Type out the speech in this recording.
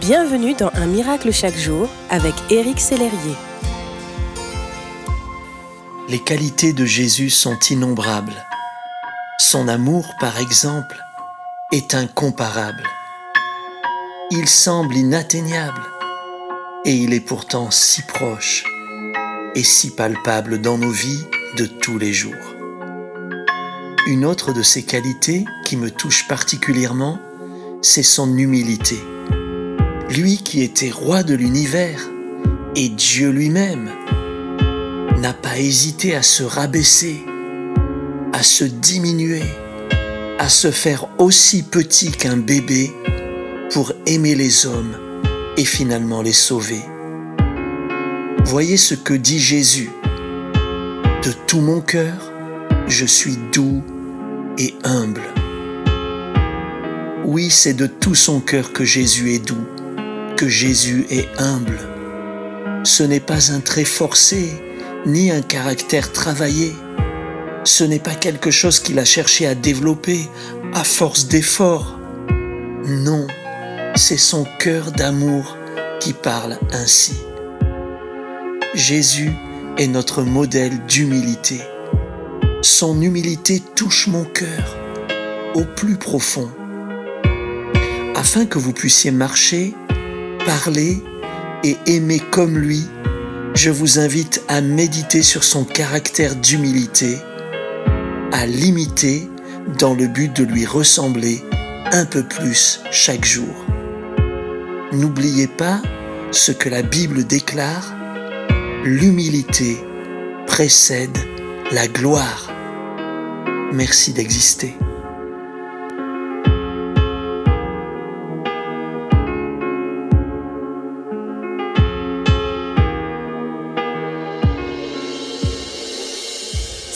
Bienvenue dans Un miracle chaque jour avec Éric Sellerier. Les qualités de Jésus sont innombrables. Son amour, par exemple, est incomparable. Il semble inatteignable et il est pourtant si proche et si palpable dans nos vies de tous les jours. Une autre de ses qualités qui me touche particulièrement, c'est son humilité lui qui était roi de l'univers et Dieu lui-même, n'a pas hésité à se rabaisser, à se diminuer, à se faire aussi petit qu'un bébé pour aimer les hommes et finalement les sauver. Voyez ce que dit Jésus. De tout mon cœur, je suis doux et humble. Oui, c'est de tout son cœur que Jésus est doux que Jésus est humble. Ce n'est pas un trait forcé, ni un caractère travaillé. Ce n'est pas quelque chose qu'il a cherché à développer à force d'efforts. Non, c'est son cœur d'amour qui parle ainsi. Jésus est notre modèle d'humilité. Son humilité touche mon cœur au plus profond. Afin que vous puissiez marcher parler et aimer comme lui, je vous invite à méditer sur son caractère d'humilité, à l'imiter dans le but de lui ressembler un peu plus chaque jour. N'oubliez pas ce que la Bible déclare, l'humilité précède la gloire. Merci d'exister.